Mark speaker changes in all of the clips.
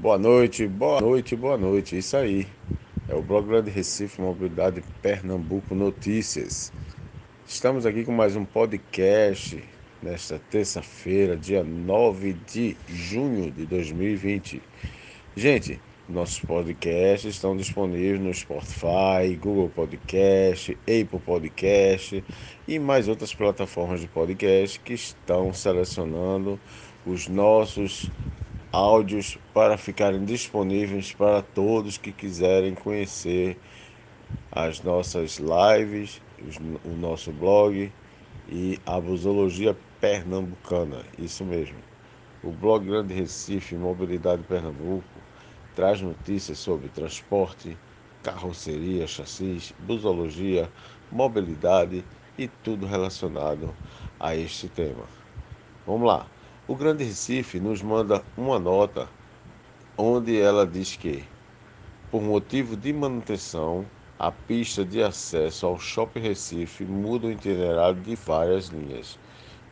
Speaker 1: Boa noite, boa noite, boa noite. Isso aí. É o blog Grande Recife Mobilidade Pernambuco Notícias. Estamos aqui com mais um podcast nesta terça-feira, dia 9 de junho de 2020. Gente, nossos podcasts estão disponíveis no Spotify, Google Podcast, Apple Podcast e mais outras plataformas de podcast que estão selecionando os nossos áudios para ficarem disponíveis para todos que quiserem conhecer as nossas lives, o nosso blog e a busologia pernambucana. Isso mesmo. O blog Grande Recife Mobilidade Pernambuco traz notícias sobre transporte, carroceria, chassis, busologia, mobilidade e tudo relacionado a este tema. Vamos lá. O Grande Recife nos manda uma nota onde ela diz que, por motivo de manutenção, a pista de acesso ao Shopping Recife muda o itinerário de várias linhas.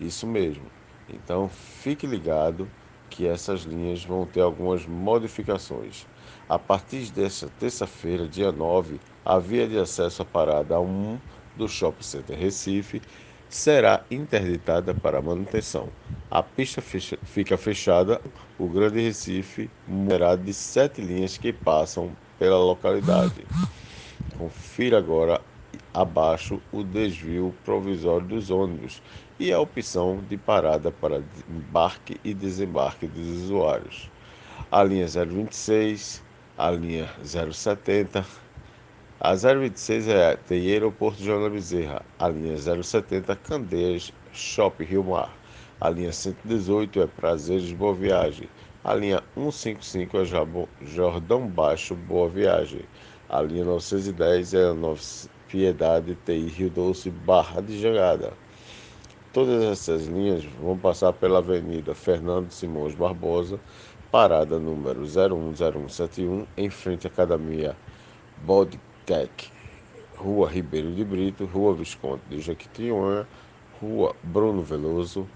Speaker 1: Isso mesmo. Então fique ligado que essas linhas vão ter algumas modificações. A partir desta terça-feira, dia 9, a via de acesso à parada 1 do Shopping Center Recife será interditada para manutenção. A pista fecha, fica fechada, o Grande Recife terá de sete linhas que passam pela localidade. Confira agora abaixo o desvio provisório dos ônibus e a opção de parada para embarque e desembarque dos usuários. A linha 026, a linha 070, a 026 é TI Aeroporto Joana Bezerra, a linha 070 Candeias Shopping Rio Mar, a linha 118 é Prazeres Boa Viagem, a linha 155 é Jordão Baixo Boa Viagem, a linha 910 é Piedade TI Rio Doce Barra de Jangada. Todas essas linhas vão passar pela Avenida Fernando Simões Barbosa, parada número 010171, em frente à Academia Bode Tec, Rua Ribeiro de Brito, Rua Visconde de Jequitinhonha, Rua Bruno Veloso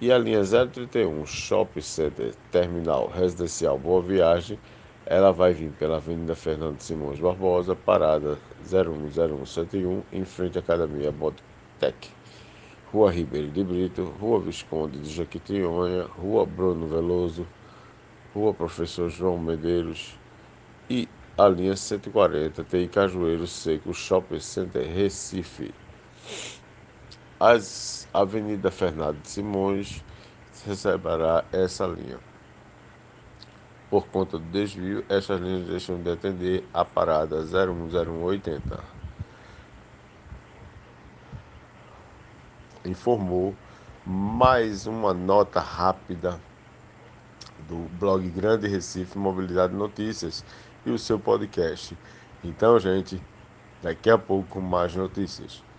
Speaker 1: e a linha 031 Shopping Center Terminal Residencial Boa Viagem, ela vai vir pela Avenida Fernando Simões Barbosa, parada 010171, em frente à Academia Bodtec. Rua Ribeiro de Brito, Rua Visconde de Jequitinhonha, Rua Bruno Veloso, Rua Professor João Medeiros e a linha 140 tem Cajueiro Seco Shopping Center Recife. As Avenida Fernando Simões receberá essa linha. Por conta do desvio, essas linhas deixam de atender a parada 010180. Informou mais uma nota rápida do blog Grande Recife Mobilidade Notícias e o seu podcast. Então, gente, daqui a pouco mais notícias.